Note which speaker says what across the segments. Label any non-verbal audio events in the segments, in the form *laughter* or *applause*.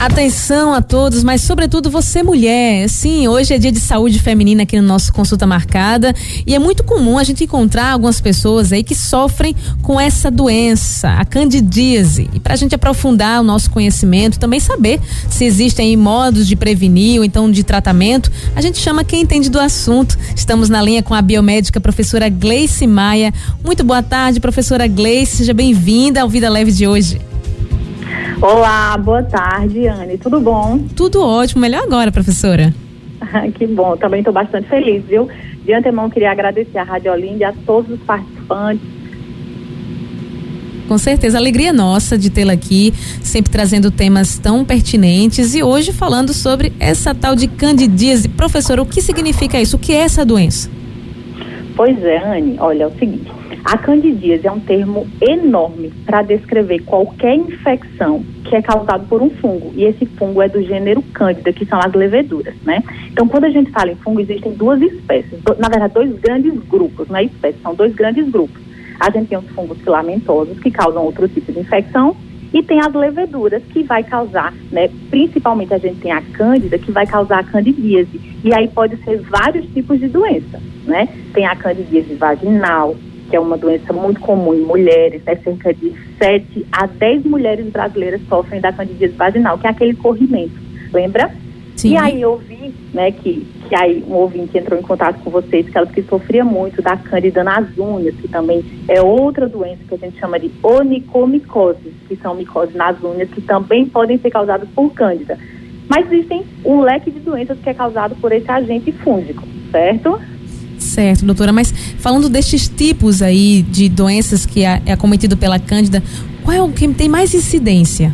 Speaker 1: Atenção a todos, mas sobretudo você mulher. Sim, hoje é dia de saúde feminina aqui no nosso consulta marcada e é muito comum a gente encontrar algumas pessoas aí que sofrem com essa doença, a candidíase. E para a gente aprofundar o nosso conhecimento, também saber se existem modos de prevenir ou então de tratamento, a gente chama quem entende do assunto. Estamos na linha com a biomédica professora Gleice Maia. Muito boa tarde, professora Gleice, seja bem-vinda ao Vida Leve de hoje.
Speaker 2: Olá, boa tarde, Anne. Tudo bom?
Speaker 1: Tudo ótimo. Melhor agora, professora.
Speaker 2: que bom. Também estou bastante feliz, viu? De antemão, queria agradecer a Rádio Olinda e a todos os participantes.
Speaker 1: Com certeza, alegria nossa de tê-la aqui, sempre trazendo temas tão pertinentes e hoje falando sobre essa tal de candidíase. Professora, o que significa isso? O que é essa doença?
Speaker 2: Pois é, Anne, olha, é o seguinte, a candidíase é um termo enorme para descrever qualquer infecção que é causada por um fungo. E esse fungo é do gênero Cândida, que são as leveduras, né? Então, quando a gente fala em fungo, existem duas espécies. Na verdade, dois grandes grupos, não é espécie, são dois grandes grupos. A gente tem os fungos filamentosos, que causam outro tipo de infecção, e tem as leveduras, que vai causar, né? Principalmente a gente tem a cândida, que vai causar a candidíase. E aí pode ser vários tipos de doença, né? Tem a candidíase vaginal, que é uma doença muito comum em mulheres, né? cerca de 7 a 10 mulheres brasileiras sofrem da candidíase vaginal, que é aquele corrimento, lembra? Sim. E aí eu vi, né, que, que aí um ouvinte entrou em contato com vocês, que ela que sofria muito da cândida nas unhas, que também é outra doença que a gente chama de onicomicose, que são micoses nas unhas, que também podem ser causadas por cândida. Mas existem um leque de doenças que é causado por esse agente fúngico, certo?
Speaker 1: Certo, doutora, mas falando destes tipos aí de doenças que é, é acometido pela Cândida, qual é o que tem mais incidência?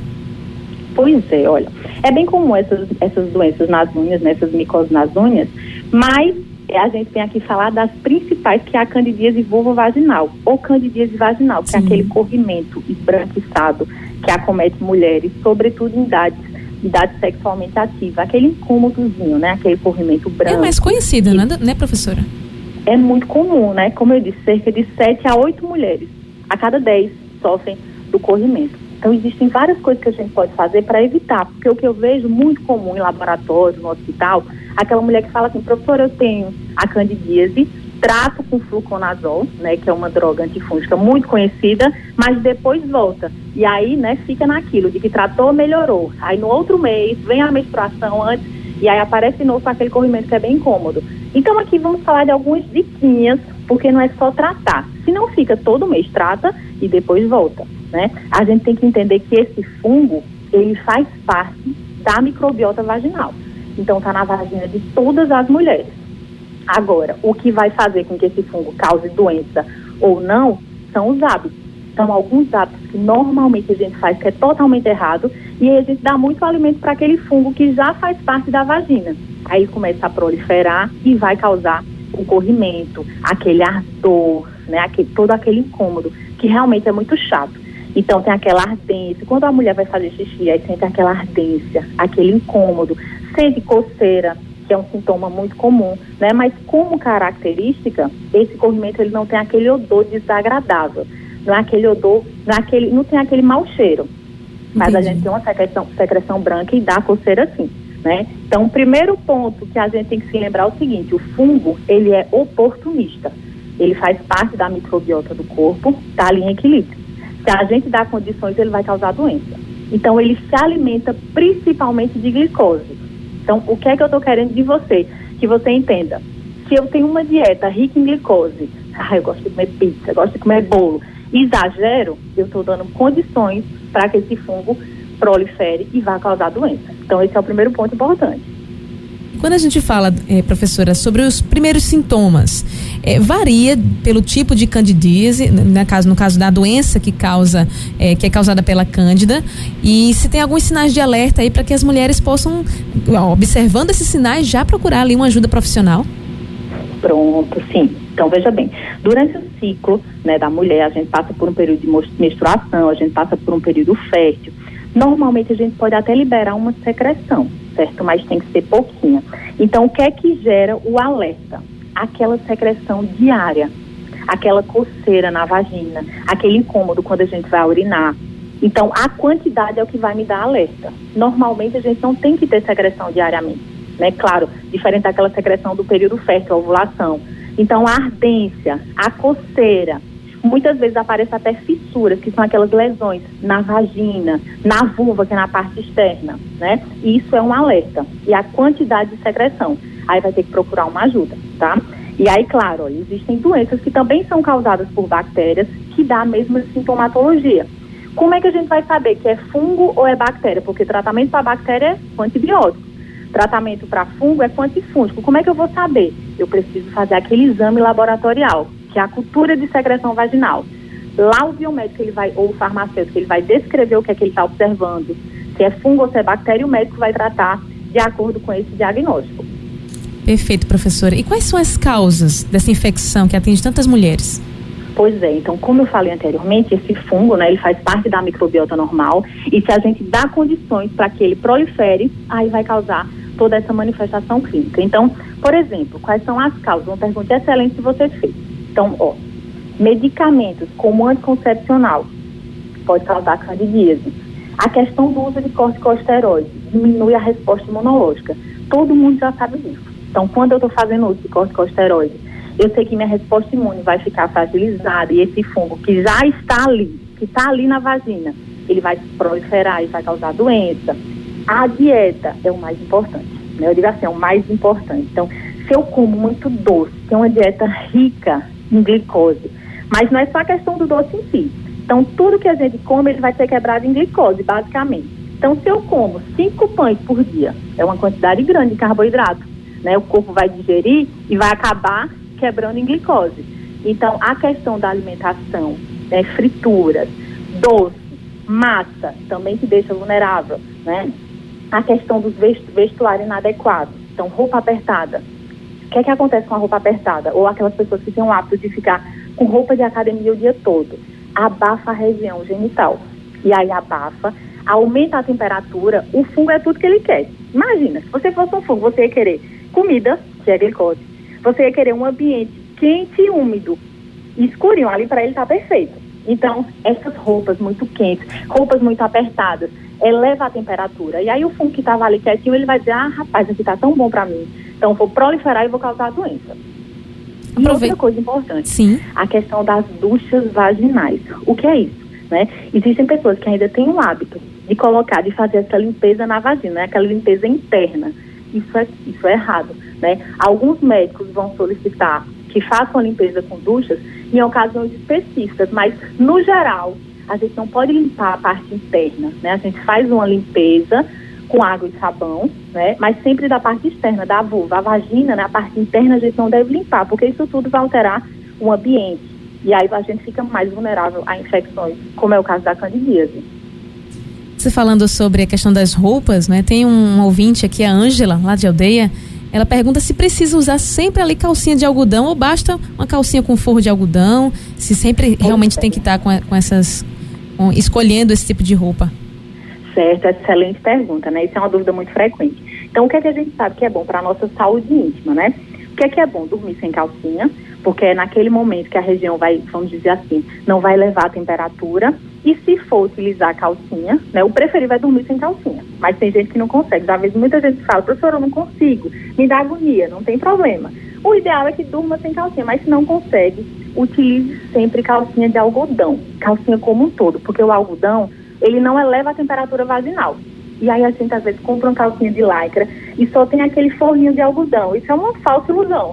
Speaker 2: Pois é, olha, é bem comum essas, essas doenças nas unhas, né, essas micoses nas unhas, mas a gente tem aqui falar das principais, que é a candidíase vulvovaginal, ou candidíase vaginal, que Sim. é aquele corrimento esbranquiçado que acomete mulheres, sobretudo em idades idade sexualmente ativa, aquele incômodozinho, né? Aquele corrimento branco.
Speaker 1: É mais conhecida, né, né, professora?
Speaker 2: É muito comum, né? Como eu disse, cerca de 7 a 8 mulheres a cada 10 sofrem do corrimento. Então, existem várias coisas que a gente pode fazer para evitar, porque o que eu vejo muito comum em laboratório, no hospital, aquela mulher que fala assim, professor, eu tenho a candidíase, trato com fluconazol, né, que é uma droga antifúngica muito conhecida, mas depois volta. E aí, né, fica naquilo de que tratou, melhorou. Aí no outro mês, vem a menstruação antes, e aí aparece novo aquele corrimento que é bem incômodo. Então aqui vamos falar de algumas diquinhas, porque não é só tratar. Se não fica todo mês, trata e depois volta, né? A gente tem que entender que esse fungo, ele faz parte da microbiota vaginal. Então tá na vagina de todas as mulheres. Agora, o que vai fazer com que esse fungo cause doença ou não são os hábitos. Então, alguns hábitos que normalmente a gente faz que é totalmente errado e a gente dá muito alimento para aquele fungo que já faz parte da vagina aí começa a proliferar e vai causar o corrimento, aquele ardor, né, aquele, todo aquele incômodo, que realmente é muito chato. Então tem aquela ardência, quando a mulher vai fazer xixi, aí sente aquela ardência, aquele incômodo, sente coceira, que é um sintoma muito comum, né? Mas como característica, esse corrimento ele não tem aquele odor desagradável, é aquele odor, não, é aquele, não tem aquele mau cheiro. Mas Entendi. a gente tem uma secreção, secreção branca e dá coceira sim. Né? Então, o primeiro ponto que a gente tem que se lembrar é o seguinte: o fungo ele é oportunista. Ele faz parte da microbiota do corpo, está ali em equilíbrio. Se a gente dá condições, ele vai causar doença. Então, ele se alimenta principalmente de glicose. Então, o que é que eu estou querendo de você? Que você entenda. Se eu tenho uma dieta rica em glicose, ah, eu gosto de comer pizza, gosto de comer bolo, exagero, eu estou dando condições para que esse fungo prolifere e vá causar doença. Então, esse é o primeiro ponto importante.
Speaker 1: Quando a gente fala, eh, professora, sobre os primeiros sintomas, eh, varia pelo tipo de candidíase, na caso, no caso da doença que causa, eh, que é causada pela cândida, e se tem alguns sinais de alerta aí para que as mulheres possam, observando esses sinais, já procurar ali uma ajuda profissional?
Speaker 2: Pronto, sim. Então, veja bem, durante o ciclo né, da mulher, a gente passa por um período de menstruação, a gente passa por um período fértil, Normalmente a gente pode até liberar uma secreção, certo? Mas tem que ser pouquinha. Então, o que é que gera o alerta? Aquela secreção diária. aquela coceira na vagina, aquele incômodo quando a gente vai urinar. Então, a quantidade é o que vai me dar alerta. Normalmente, a gente não tem que ter secreção diariamente, né? Claro, diferente daquela secreção do período fértil, ovulação. Então, a ardência, a coceira, muitas vezes aparecem até fissuras, que são aquelas lesões na vagina, na vulva, que é na parte externa, né? E isso é um alerta. E a quantidade de secreção. Aí vai ter que procurar uma ajuda, tá? E aí, claro, existem doenças que também são causadas por bactérias que dá a mesma sintomatologia. Como é que a gente vai saber que é fungo ou é bactéria? Porque tratamento para bactéria é antibiótico. Tratamento para fungo é com antifúngico. Como é que eu vou saber? Eu preciso fazer aquele exame laboratorial, que é a cultura de secreção vaginal. Lá o biomédico ele vai, ou o farmacêutico, ele vai descrever o que é que ele está observando, se é fungo ou se é bactéria, o médico vai tratar de acordo com esse diagnóstico.
Speaker 1: Perfeito, professora. E quais são as causas dessa infecção que atinge tantas mulheres?
Speaker 2: Pois é, então, como eu falei anteriormente, esse fungo, né, ele faz parte da microbiota normal e se a gente dá condições para que ele prolifere, aí vai causar toda essa manifestação clínica. Então, por exemplo, quais são as causas? Uma pergunta excelente que você fez. Então, ó, medicamentos como anticoncepcional pode causar candidíase. A questão do uso de corticosteroides diminui a resposta imunológica. Todo mundo já sabe disso. Então, quando eu estou fazendo uso de corticosteroides eu sei que minha resposta imune vai ficar fragilizada e esse fungo que já está ali, que está ali na vagina, ele vai proliferar e vai causar doença. A dieta é o mais importante, né? Eu digo assim, é o mais importante. Então, se eu como muito doce, que é uma dieta rica em glicose, mas não é só a questão do doce em si. Então, tudo que a gente come, ele vai ser quebrado em glicose, basicamente. Então, se eu como cinco pães por dia, é uma quantidade grande de carboidrato, né? O corpo vai digerir e vai acabar quebrando em glicose. Então, a questão da alimentação, né, frituras, doce, massa, também que deixa vulnerável, né? A questão dos vestuários inadequados, então roupa apertada. O que é que acontece com a roupa apertada? Ou aquelas pessoas que têm o hábito de ficar com roupa de academia o dia todo. Abafa a região genital. E aí abafa, aumenta a temperatura, o fungo é tudo que ele quer. Imagina, se você fosse um fungo, você ia querer comida, que é glicose, você ia querer um ambiente quente e úmido, escurinho, ali para ele tá perfeito. Então, essas roupas muito quentes, roupas muito apertadas, eleva a temperatura. E aí o fungo que estava ali quietinho, ele vai dizer, ah, rapaz, aqui tá tão bom para mim. Então, vou proliferar e vou causar doença. E Aproveita. outra coisa importante,
Speaker 1: Sim.
Speaker 2: a questão das duchas vaginais. O que é isso? Né? Existem pessoas que ainda têm o hábito de colocar, de fazer essa limpeza na vagina, né? aquela limpeza interna. Isso é, isso é errado. Né? Alguns médicos vão solicitar que façam a limpeza com duchas em ocasiões específicas, mas no geral a gente não pode limpar a parte interna, né? A gente faz uma limpeza com água e sabão, né? Mas sempre da parte externa, da vulva, a vagina, né? A parte interna a gente não deve limpar, porque isso tudo vai alterar o ambiente. E aí a gente fica mais vulnerável a infecções, como é o caso da candidíase.
Speaker 1: Você falando sobre a questão das roupas, né? Tem um ouvinte aqui, a Ângela, lá de aldeia, ela pergunta se precisa usar sempre ali calcinha de algodão ou basta uma calcinha com forro de algodão, se sempre realmente tem que estar com, com essas. Escolhendo esse tipo de roupa.
Speaker 2: Certo, excelente pergunta, né? Isso é uma dúvida muito frequente. Então, o que é que a gente sabe que é bom para a nossa saúde íntima, né? O que é que é bom? Dormir sem calcinha, porque é naquele momento que a região vai, vamos dizer assim, não vai levar a temperatura. E se for utilizar calcinha, né, o preferível é dormir sem calcinha. Mas tem gente que não consegue. Às vezes muita gente fala, professora, eu não consigo, me dá agonia, não tem problema. O ideal é que durma sem calcinha, mas se não consegue, utilize sempre calcinha de algodão, calcinha como um todo, porque o algodão, ele não eleva a temperatura vaginal. E aí a gente às vezes compra uma calcinha de lycra e só tem aquele forrinho de algodão. Isso é uma falsa ilusão.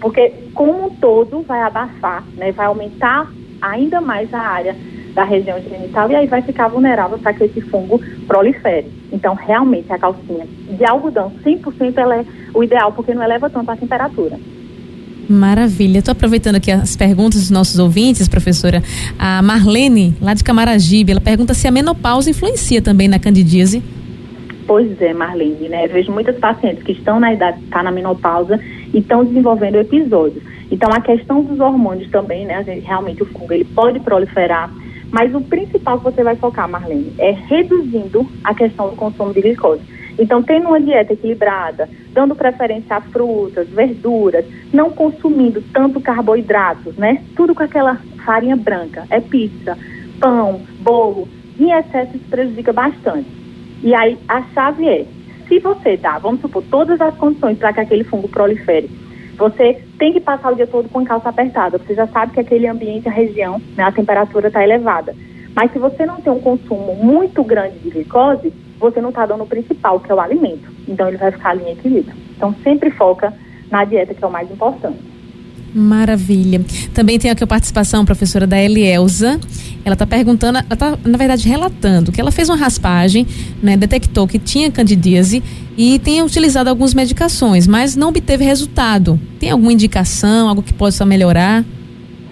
Speaker 2: Porque como um todo vai abafar, né, vai aumentar ainda mais a área da região genital e aí vai ficar vulnerável para que esse fungo prolifere. Então, realmente, a calcinha de algodão 100% ela é o ideal porque não eleva tanto a temperatura.
Speaker 1: Maravilha. Estou aproveitando aqui as perguntas dos nossos ouvintes, professora. A Marlene, lá de Camaragibe, ela pergunta se a menopausa influencia também na candidíase.
Speaker 2: Pois é, Marlene, né? Eu vejo muitas pacientes que estão na idade, tá na menopausa e estão desenvolvendo episódios. Então, a questão dos hormônios também, né? A gente, realmente o fungo ele pode proliferar, mas o principal que você vai focar, Marlene, é reduzindo a questão do consumo de glicose. Então, tendo uma dieta equilibrada, dando preferência a frutas, verduras, não consumindo tanto carboidratos, né? Tudo com aquela farinha branca, é pizza, pão, bolo, em excesso isso prejudica bastante. E aí a chave é, se você dá, vamos supor, todas as condições para que aquele fungo prolifere, você tem que passar o dia todo com calça apertada. Você já sabe que aquele ambiente, a região, né, a temperatura está elevada. Mas se você não tem um consumo muito grande de glicose, você não está dando o principal, que é o alimento. Então ele vai ficar ali em equilíbrio. Então sempre foca na dieta, que é o mais importante.
Speaker 1: Maravilha. Também tem aqui a participação, professora, da Elielza. Ela está perguntando, ela está, na verdade, relatando que ela fez uma raspagem, né, detectou que tinha candidíase e tem utilizado algumas medicações, mas não obteve resultado. Tem alguma indicação, algo que possa melhorar?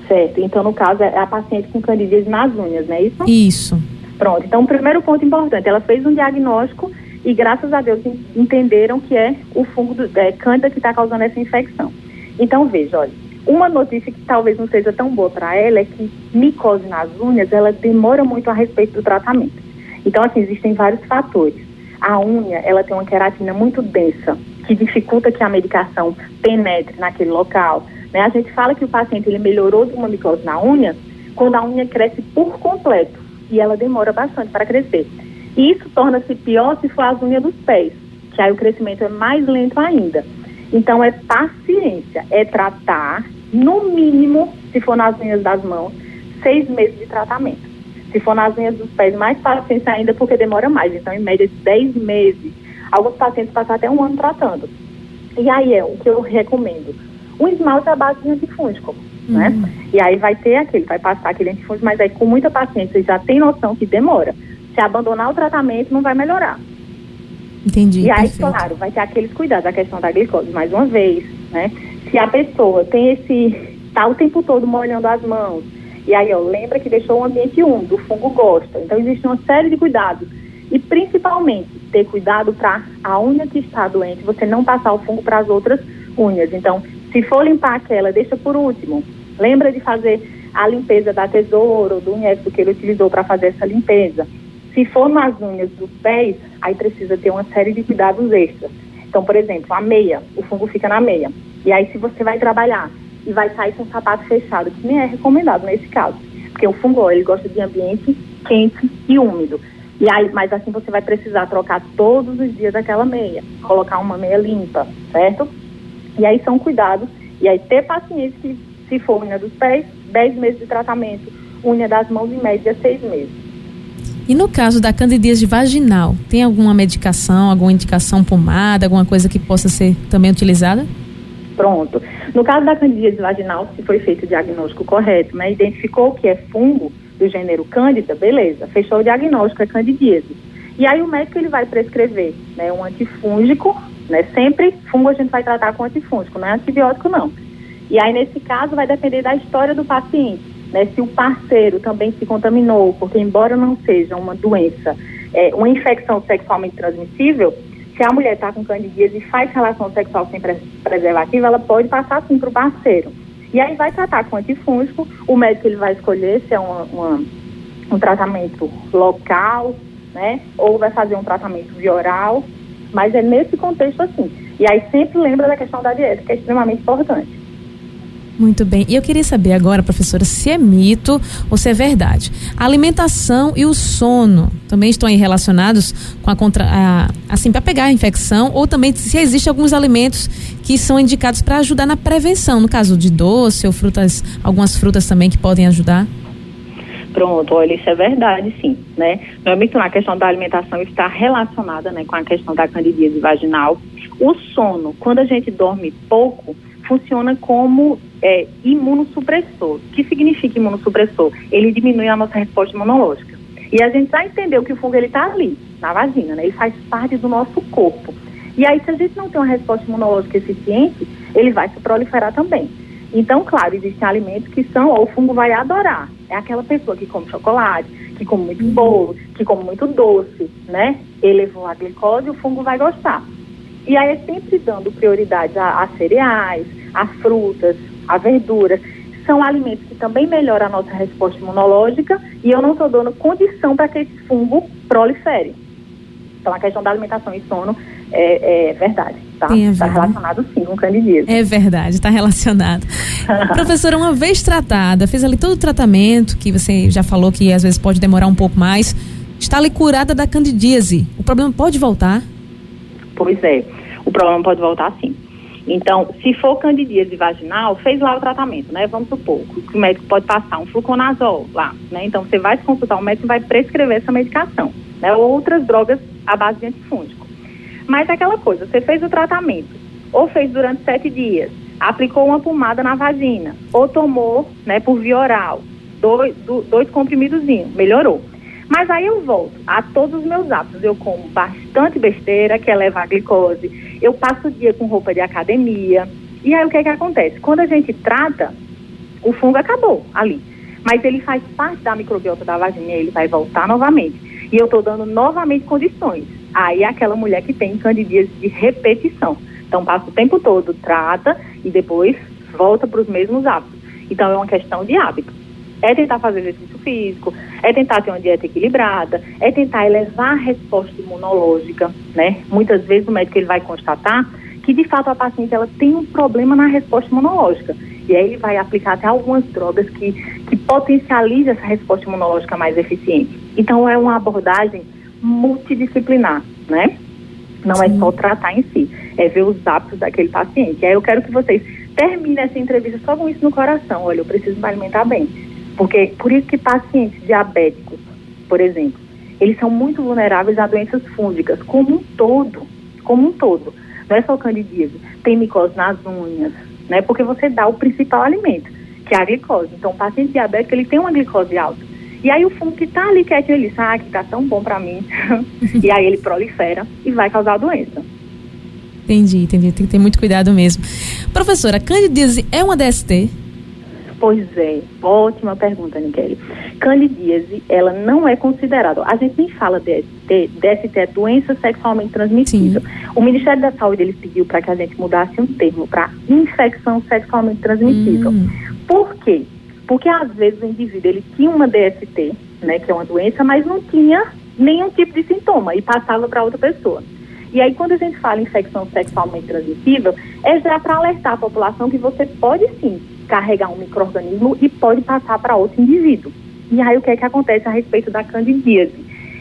Speaker 2: Certo. Então, no caso, é a paciente com candidíase nas unhas, não é isso?
Speaker 1: Isso.
Speaker 2: Pronto. Então, o primeiro ponto importante, ela fez um diagnóstico e, graças a Deus, entenderam que é o fungo do, é, cândida que está causando essa infecção. Então, veja, olha, uma notícia que talvez não seja tão boa para ela é que micose nas unhas, ela demora muito a respeito do tratamento. Então, assim, existem vários fatores. A unha, ela tem uma queratina muito densa, que dificulta que a medicação penetre naquele local. Né? A gente fala que o paciente ele melhorou de uma micose na unha quando a unha cresce por completo e ela demora bastante para crescer. E isso torna-se pior se for as unhas dos pés, que aí o crescimento é mais lento ainda. Então é paciência, é tratar, no mínimo, se for nas unhas das mãos, seis meses de tratamento. Se for nas unhas dos pés, mais paciência ainda, porque demora mais. Então, em média, dez meses. Alguns pacientes passam até um ano tratando. E aí é o que eu recomendo. O esmalte é a base de antifúngico, né? uhum. né? E aí vai ter aquele, vai passar aquele antifúngico, mas aí com muita paciência, já tem noção que demora. Se abandonar o tratamento, não vai melhorar.
Speaker 1: Entendi.
Speaker 2: E aí, perfeito. claro, vai ter aqueles cuidados, a questão da glicose, mais uma vez, né? Se a pessoa tem esse. tá o tempo todo molhando as mãos, e aí, ó, lembra que deixou o ambiente úmido, o fungo gosta. Então, existe uma série de cuidados. E principalmente, ter cuidado para a unha que está doente, você não passar o fungo para as outras unhas. Então, se for limpar aquela, deixa por último. Lembra de fazer a limpeza da tesoura ou do unheco que ele utilizou para fazer essa limpeza. Se for nas unhas dos pés, aí precisa ter uma série de cuidados extras. Então, por exemplo, a meia, o fungo fica na meia. E aí, se você vai trabalhar e vai sair com o sapato fechado, que nem é recomendado nesse caso, porque o fungo ele gosta de ambiente quente e úmido. E aí, mas assim você vai precisar trocar todos os dias aquela meia, colocar uma meia limpa, certo? E aí são cuidados. E aí ter paciência que, se for unha dos pés, 10 meses de tratamento, unha das mãos em média 6 meses.
Speaker 1: E no caso da candidíase vaginal, tem alguma medicação, alguma indicação pomada, alguma coisa que possa ser também utilizada?
Speaker 2: Pronto. No caso da candidíase vaginal, se foi feito o diagnóstico correto, né, identificou que é fungo do gênero cândida, beleza, fechou o diagnóstico, é candidíase. E aí o médico ele vai prescrever né, um antifúngico, né, sempre fungo a gente vai tratar com antifúngico, não é antibiótico não. E aí nesse caso vai depender da história do paciente né, se o parceiro também se contaminou, porque embora não seja uma doença, é, uma infecção sexualmente transmissível, se a mulher está com candidíase e faz relação sexual sem preservativo, ela pode passar sim para o parceiro. E aí vai tratar com antifúngico, o médico ele vai escolher se é uma, uma, um tratamento local, né, ou vai fazer um tratamento via oral, mas é nesse contexto assim. E aí sempre lembra da questão da dieta, que é extremamente importante.
Speaker 1: Muito bem. E eu queria saber agora, professora, se é mito ou se é verdade. A alimentação e o sono também estão aí relacionados com a contra, a, assim para pegar a infecção ou também se existem alguns alimentos que são indicados para ajudar na prevenção, no caso de doce ou frutas, algumas frutas também que podem ajudar.
Speaker 2: Pronto, olha, isso é verdade, sim, né? Não é muito na questão da alimentação está relacionada, né, com a questão da candidíase vaginal. O sono, quando a gente dorme pouco, funciona como é, imunossupressor. O que significa imunossupressor? Ele diminui a nossa resposta imunológica. E a gente já entendeu que o fungo está ali, na vagina, né? Ele faz parte do nosso corpo. E aí, se a gente não tem uma resposta imunológica eficiente, ele vai se proliferar também. Então, claro, existem alimentos que são, o fungo vai adorar. É aquela pessoa que come chocolate, que come muito bolo, que come muito doce, né? Elevou a glicose, o fungo vai gostar. E aí é sempre dando prioridade a, a cereais, a frutas, a verduras. São alimentos que também melhoram a nossa resposta imunológica e eu não estou dando condição para que esse fungo prolifere. Então, a questão da alimentação e sono é, é verdade, tá? Está relacionado sim com candidíase.
Speaker 1: É verdade, está relacionado. *laughs* Professora, uma vez tratada, fez ali todo o tratamento, que você já falou que às vezes pode demorar um pouco mais, está ali curada da candidíase. O problema pode voltar?
Speaker 2: Pois é, o problema pode voltar sim. Então, se for candidíase vaginal, fez lá o tratamento, né? Vamos supor que o médico pode passar um fluconazol lá, né? Então, você vai se consultar o médico vai prescrever essa medicação, né? Ou outras drogas à base de antifúngico. Mas é aquela coisa, você fez o tratamento, ou fez durante sete dias, aplicou uma pomada na vagina, ou tomou, né, por via oral, dois, dois comprimidozinhos, melhorou. Mas aí eu volto a todos os meus hábitos. Eu como bastante besteira, que eleva a glicose. Eu passo o dia com roupa de academia. E aí o que é que acontece? Quando a gente trata, o fungo acabou ali. Mas ele faz parte da microbiota da vagina, ele vai voltar novamente. E eu estou dando novamente condições. Aí é aquela mulher que tem candidíase de repetição. Então passa o tempo todo, trata e depois volta para os mesmos hábitos. Então é uma questão de hábito é tentar fazer exercício físico, é tentar ter uma dieta equilibrada, é tentar elevar a resposta imunológica, né? Muitas vezes o médico ele vai constatar que de fato a paciente ela tem um problema na resposta imunológica. E aí ele vai aplicar até algumas drogas que, que potencializam essa resposta imunológica mais eficiente. Então é uma abordagem multidisciplinar, né? Não Sim. é só tratar em si, é ver os hábitos daquele paciente. E aí eu quero que vocês terminem essa entrevista só com isso no coração. Olha, eu preciso me alimentar bem porque por isso que pacientes diabéticos, por exemplo, eles são muito vulneráveis a doenças fúngicas, como um todo, como um todo. Não é só candidíase, tem micose nas unhas, né? Porque você dá o principal alimento, que é a glicose. Então, o paciente diabético, ele tem uma glicose alta. E aí o fungo que está ali quietinho, ele diz, ah, que está tão bom para mim. *laughs* e aí ele prolifera e vai causar a doença.
Speaker 1: Entendi, entendi. Tem que ter muito cuidado mesmo. Professora, candidíase é uma DST?
Speaker 2: Pois é, ótima pergunta, Nikele. Candidíase, ela não é considerada, a gente nem fala DST, DST é doença sexualmente transmissível. Sim. O Ministério da Saúde, ele pediu para que a gente mudasse um termo para infecção sexualmente transmissível. Hum. Por quê? Porque às vezes o indivíduo, ele tinha uma DST, né, que é uma doença, mas não tinha nenhum tipo de sintoma e passava para outra pessoa. E aí, quando a gente fala infecção sexualmente transmissível, é já para alertar a população que você pode sim carregar um microorganismo e pode passar para outro indivíduo. E aí o que é que acontece a respeito da candidíase?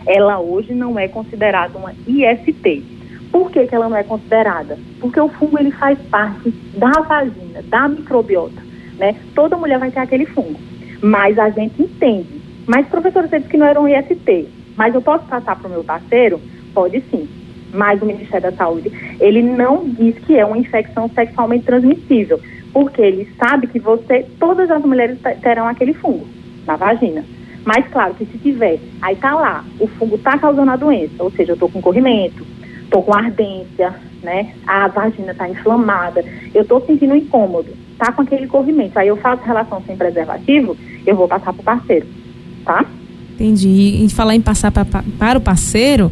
Speaker 2: Ela hoje não é considerada uma IST. Por que, que ela não é considerada? Porque o fungo ele faz parte da vagina, da microbiota, né? Toda mulher vai ter aquele fungo. Mas a gente entende. Mas professor, você disse que não era um IST. Mas eu posso passar para o meu parceiro? Pode sim. Mas o Ministério da Saúde, ele não diz que é uma infecção sexualmente transmissível porque ele sabe que você, todas as mulheres terão aquele fungo na vagina. Mas claro que se tiver, aí tá lá, o fungo tá causando a doença, ou seja, eu tô com corrimento, tô com ardência, né? A vagina tá inflamada, eu tô sentindo incômodo, tá com aquele corrimento. Aí eu faço relação sem preservativo, eu vou passar pro parceiro, tá?
Speaker 1: Entendi. E falar em passar pra, para o parceiro,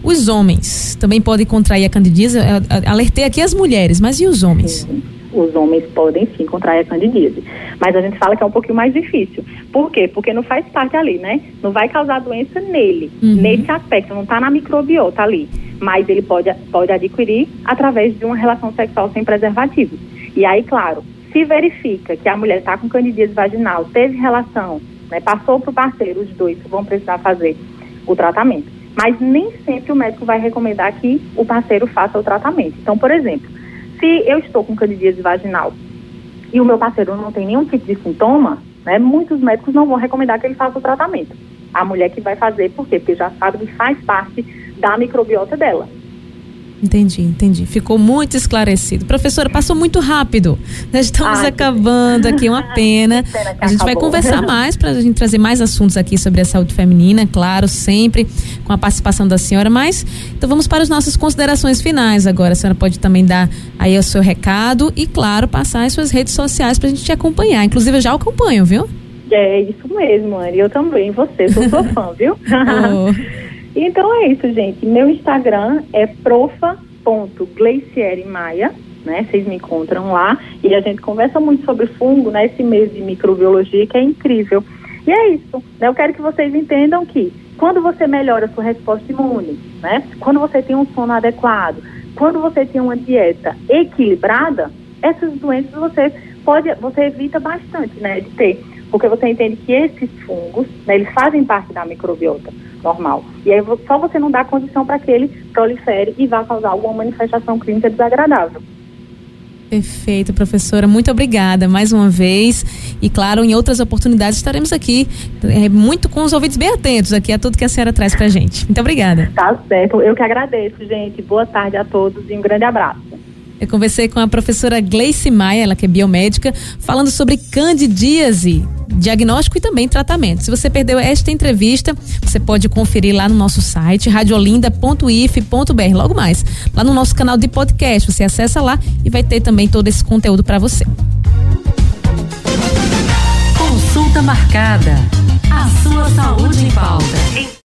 Speaker 1: os homens também podem contrair a candidíase. Alertei aqui as mulheres, mas e os homens? Sim
Speaker 2: os homens podem sim contrair a candidíase. Mas a gente fala que é um pouquinho mais difícil. Por quê? Porque não faz parte ali, né? Não vai causar doença nele, uhum. nesse aspecto, não está na microbiota ali. Mas ele pode, pode adquirir através de uma relação sexual sem preservativo. E aí, claro, se verifica que a mulher está com candidíase vaginal, teve relação, né, passou para o parceiro, os dois vão precisar fazer o tratamento. Mas nem sempre o médico vai recomendar que o parceiro faça o tratamento. Então, por exemplo, se eu estou com candidíase vaginal e o meu parceiro não tem nenhum tipo de sintoma, né, muitos médicos não vão recomendar que ele faça o tratamento. A mulher que vai fazer, por quê? Porque já sabe que faz parte da microbiota dela.
Speaker 1: Entendi, entendi. Ficou muito esclarecido. Professora, passou muito rápido. Nós estamos Ai, acabando aqui, uma *laughs* pena. pena a gente acabou. vai conversar *laughs* mais para a gente trazer mais assuntos aqui sobre a saúde feminina, claro, sempre com a participação da senhora. Mas então vamos para as nossas considerações finais agora. A senhora pode também dar aí o seu recado e, claro, passar as suas redes sociais para a gente te acompanhar. Inclusive, eu já acompanho, viu?
Speaker 2: É isso mesmo, Anne. Eu também, você, sou sua fã, viu? *laughs* Oh. Então é isso, gente. Meu Instagram é profa.gleicierimaia, né? Vocês me encontram lá e a gente conversa muito sobre fungo, né? Esse mês de microbiologia que é incrível. E é isso. Né? Eu quero que vocês entendam que Quando você melhora a sua resposta imune, né? Quando você tem um sono adequado, quando você tem uma dieta equilibrada, essas doenças você pode, você evita bastante, né, de ter, porque você entende que esses fungos, né, eles fazem parte da microbiota normal. E aí só você não dá condição para que ele prolifere e vá causar alguma manifestação clínica desagradável.
Speaker 1: Perfeito, professora. Muito obrigada mais uma vez. E claro, em outras oportunidades estaremos aqui, é, muito com os ouvidos bem atentos aqui a tudo que a senhora traz pra gente. Muito obrigada.
Speaker 2: Tá certo. Eu que agradeço, gente. Boa tarde a todos e um grande abraço.
Speaker 1: Eu conversei com a professora Gleice Maia, ela que é biomédica, falando sobre candidíase, diagnóstico e também tratamento. Se você perdeu esta entrevista, você pode conferir lá no nosso site radiolinda.if.br. Logo mais, lá no nosso canal de podcast, você acessa lá e vai ter também todo esse conteúdo para você.
Speaker 3: Consulta marcada. A sua saúde em pauta.